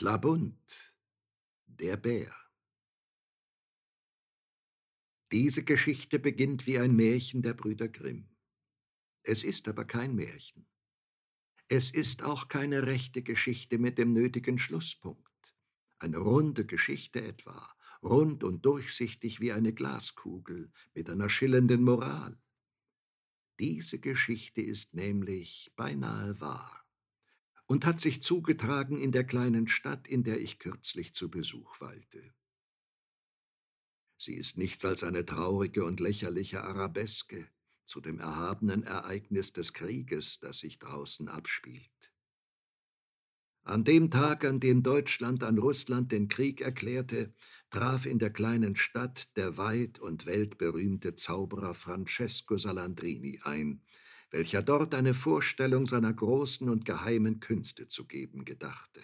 Klabund, der Bär. Diese Geschichte beginnt wie ein Märchen der Brüder Grimm. Es ist aber kein Märchen. Es ist auch keine rechte Geschichte mit dem nötigen Schlusspunkt. Eine runde Geschichte etwa, rund und durchsichtig wie eine Glaskugel mit einer schillernden Moral. Diese Geschichte ist nämlich beinahe wahr und hat sich zugetragen in der kleinen Stadt, in der ich kürzlich zu Besuch weilte. Sie ist nichts als eine traurige und lächerliche Arabeske zu dem erhabenen Ereignis des Krieges, das sich draußen abspielt. An dem Tag, an dem Deutschland an Russland den Krieg erklärte, traf in der kleinen Stadt der weit und weltberühmte Zauberer Francesco Salandrini ein, welcher dort eine Vorstellung seiner großen und geheimen Künste zu geben gedachte.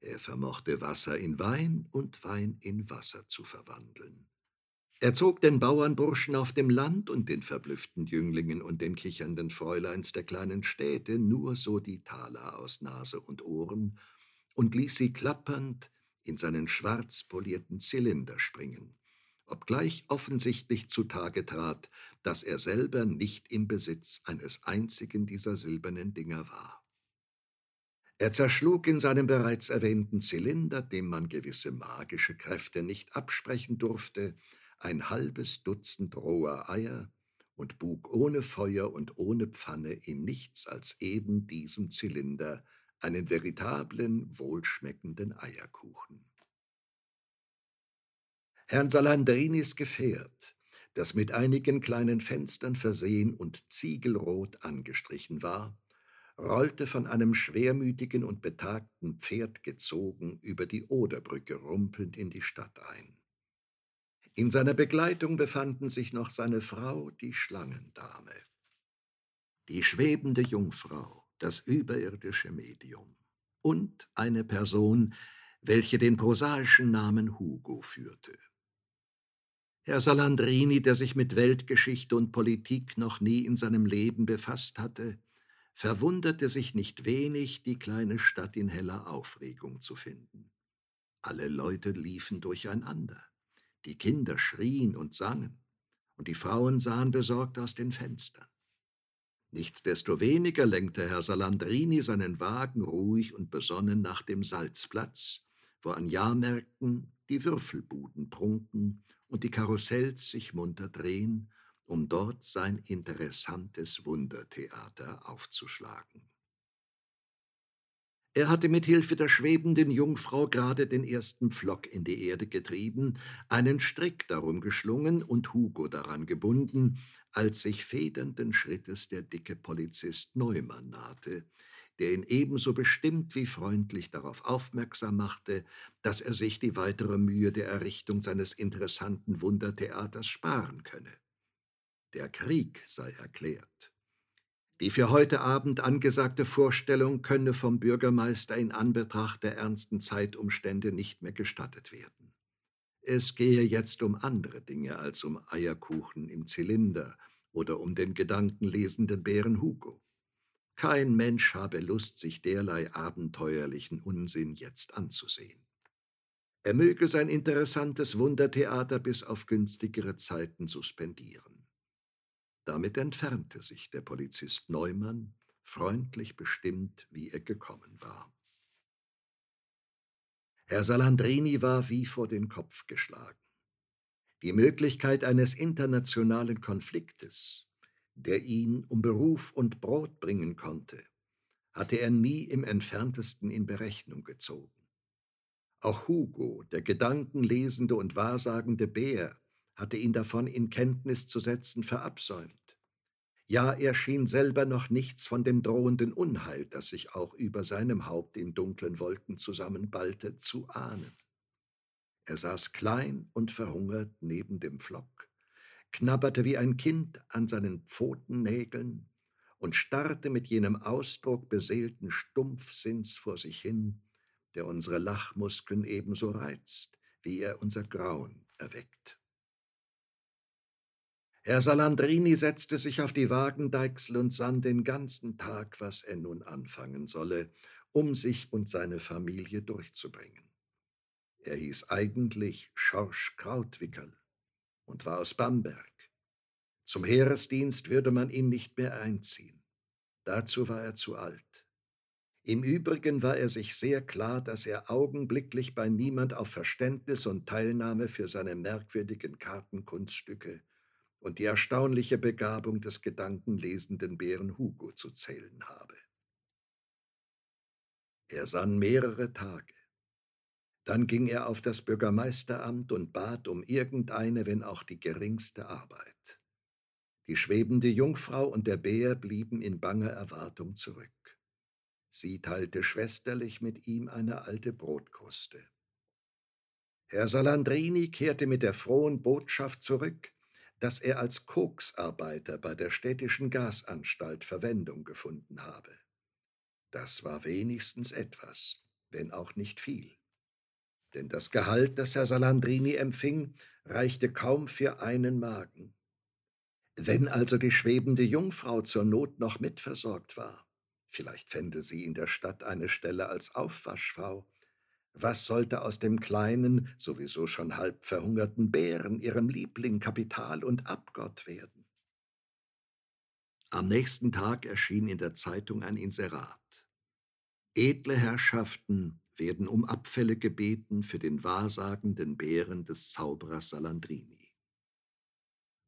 Er vermochte Wasser in Wein und Wein in Wasser zu verwandeln. Er zog den Bauernburschen auf dem Land und den verblüfften Jünglingen und den kichernden Fräuleins der kleinen Städte nur so die Taler aus Nase und Ohren und ließ sie klappernd in seinen schwarz polierten Zylinder springen, obgleich offensichtlich zutage trat, dass er selber nicht im Besitz eines einzigen dieser silbernen Dinger war. Er zerschlug in seinem bereits erwähnten Zylinder, dem man gewisse magische Kräfte nicht absprechen durfte, ein halbes Dutzend roher Eier und bug ohne Feuer und ohne Pfanne in nichts als eben diesem Zylinder einen veritablen, wohlschmeckenden Eierkuchen. Herrn Salandrinis Gefährt, das mit einigen kleinen Fenstern versehen und ziegelrot angestrichen war, rollte von einem schwermütigen und betagten Pferd gezogen über die Oderbrücke rumpelnd in die Stadt ein. In seiner Begleitung befanden sich noch seine Frau, die Schlangendame, die schwebende Jungfrau, das überirdische Medium und eine Person, welche den prosaischen Namen Hugo führte. Herr Salandrini, der sich mit Weltgeschichte und Politik noch nie in seinem Leben befasst hatte, verwunderte sich nicht wenig, die kleine Stadt in heller Aufregung zu finden. Alle Leute liefen durcheinander, die Kinder schrien und sangen, und die Frauen sahen besorgt aus den Fenstern. Nichtsdestoweniger lenkte Herr Salandrini seinen Wagen ruhig und besonnen nach dem Salzplatz, wo an Jahrmärkten die Würfelbuden prunken und die Karussells sich munter drehen um dort sein interessantes Wundertheater aufzuschlagen. Er hatte mit Hilfe der schwebenden Jungfrau gerade den ersten Pflock in die Erde getrieben, einen Strick darum geschlungen und Hugo daran gebunden, als sich federnden Schrittes der dicke Polizist Neumann nahte, der ihn ebenso bestimmt wie freundlich darauf aufmerksam machte, dass er sich die weitere Mühe der Errichtung seines interessanten Wundertheaters sparen könne. Der Krieg sei erklärt. Die für heute Abend angesagte Vorstellung könne vom Bürgermeister in Anbetracht der ernsten Zeitumstände nicht mehr gestattet werden. Es gehe jetzt um andere Dinge als um Eierkuchen im Zylinder oder um den gedankenlesenden Bären Hugo. Kein Mensch habe Lust, sich derlei abenteuerlichen Unsinn jetzt anzusehen. Er möge sein interessantes Wundertheater bis auf günstigere Zeiten suspendieren. Damit entfernte sich der Polizist Neumann, freundlich bestimmt, wie er gekommen war. Herr Salandrini war wie vor den Kopf geschlagen. Die Möglichkeit eines internationalen Konfliktes, der ihn um Beruf und Brot bringen konnte, hatte er nie im entferntesten in Berechnung gezogen. Auch Hugo, der gedankenlesende und wahrsagende Bär, hatte ihn davon in Kenntnis zu setzen verabsäumt. Ja, er schien selber noch nichts von dem drohenden Unheil, das sich auch über seinem Haupt in dunklen Wolken zusammenballte, zu ahnen. Er saß klein und verhungert neben dem Pflock, knabberte wie ein Kind an seinen Pfotennägeln und starrte mit jenem Ausdruck beseelten Stumpfsinns vor sich hin, der unsere Lachmuskeln ebenso reizt, wie er unser Grauen erweckt. Herr Salandrini setzte sich auf die Wagendeichsel und sann den ganzen Tag, was er nun anfangen solle, um sich und seine Familie durchzubringen. Er hieß eigentlich Schorsch Krautwickel und war aus Bamberg. Zum Heeresdienst würde man ihn nicht mehr einziehen. Dazu war er zu alt. Im Übrigen war er sich sehr klar, dass er augenblicklich bei niemand auf Verständnis und Teilnahme für seine merkwürdigen Kartenkunststücke und die erstaunliche Begabung des gedankenlesenden Bären Hugo zu zählen habe. Er sann mehrere Tage. Dann ging er auf das Bürgermeisteramt und bat um irgendeine, wenn auch die geringste Arbeit. Die schwebende Jungfrau und der Bär blieben in banger Erwartung zurück. Sie teilte schwesterlich mit ihm eine alte Brotkruste. Herr Salandrini kehrte mit der frohen Botschaft zurück, dass er als Koksarbeiter bei der städtischen Gasanstalt Verwendung gefunden habe. Das war wenigstens etwas, wenn auch nicht viel. Denn das Gehalt, das Herr Salandrini empfing, reichte kaum für einen Magen. Wenn also die schwebende Jungfrau zur Not noch mitversorgt war, vielleicht fände sie in der Stadt eine Stelle als Aufwaschfrau, was sollte aus dem kleinen, sowieso schon halb verhungerten Bären, ihrem Liebling, Kapital und Abgott werden? Am nächsten Tag erschien in der Zeitung ein Inserat. Edle Herrschaften werden um Abfälle gebeten für den wahrsagenden Bären des Zauberers Salandrini.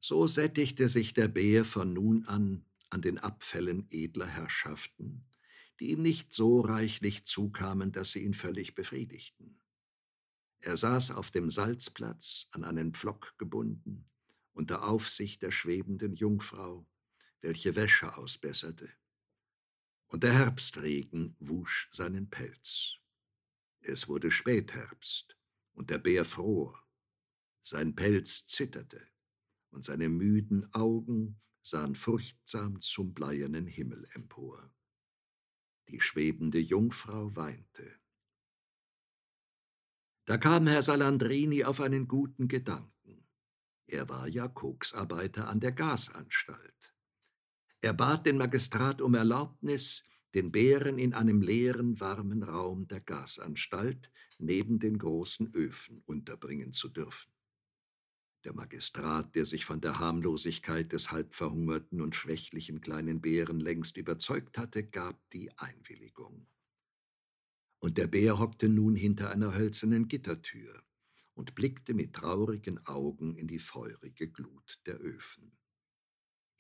So sättigte sich der Bär von nun an an den Abfällen edler Herrschaften, die ihm nicht so reichlich zukamen, dass sie ihn völlig befriedigten. Er saß auf dem Salzplatz, an einen Pflock gebunden, unter Aufsicht der schwebenden Jungfrau, welche Wäsche ausbesserte. Und der Herbstregen wusch seinen Pelz. Es wurde Spätherbst, und der Bär fror. Sein Pelz zitterte, und seine müden Augen sahen furchtsam zum bleiernen Himmel empor. Die schwebende Jungfrau weinte. Da kam Herr Salandrini auf einen guten Gedanken. Er war ja Koksarbeiter an der Gasanstalt. Er bat den Magistrat um Erlaubnis, den Bären in einem leeren, warmen Raum der Gasanstalt neben den großen Öfen unterbringen zu dürfen. Der Magistrat, der sich von der Harmlosigkeit des halbverhungerten und schwächlichen kleinen Bären längst überzeugt hatte, gab die Einwilligung. Und der Bär hockte nun hinter einer hölzernen Gittertür und blickte mit traurigen Augen in die feurige Glut der Öfen.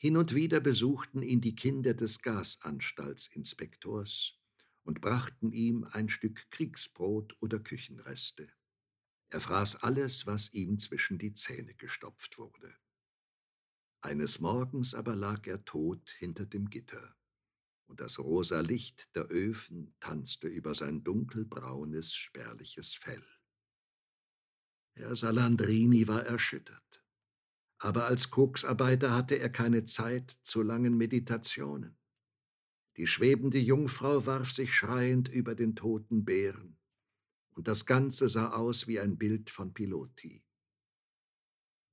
Hin und wieder besuchten ihn die Kinder des Gasanstaltsinspektors und brachten ihm ein Stück Kriegsbrot oder Küchenreste. Er fraß alles, was ihm zwischen die Zähne gestopft wurde. Eines Morgens aber lag er tot hinter dem Gitter, und das rosa Licht der Öfen tanzte über sein dunkelbraunes, spärliches Fell. Herr Salandrini war erschüttert, aber als Koksarbeiter hatte er keine Zeit zu langen Meditationen. Die schwebende Jungfrau warf sich schreiend über den toten Bären, und das Ganze sah aus wie ein Bild von Piloti.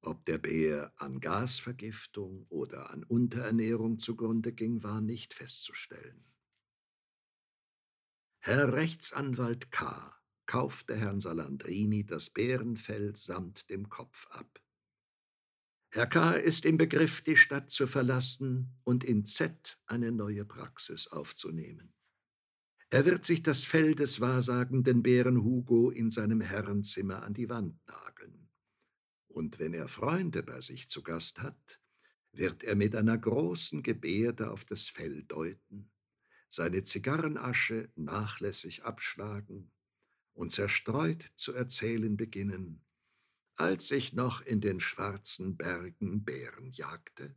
Ob der Bär an Gasvergiftung oder an Unterernährung zugrunde ging, war nicht festzustellen. Herr Rechtsanwalt K. kaufte Herrn Salandrini das Bärenfell samt dem Kopf ab. Herr K. ist im Begriff, die Stadt zu verlassen und in Z eine neue Praxis aufzunehmen. Er wird sich das Fell des wahrsagenden Bären Hugo in seinem Herrenzimmer an die Wand nageln. Und wenn er Freunde bei sich zu Gast hat, wird er mit einer großen Gebärde auf das Fell deuten, seine Zigarrenasche nachlässig abschlagen und zerstreut zu erzählen beginnen, als ich noch in den schwarzen Bergen Bären jagte,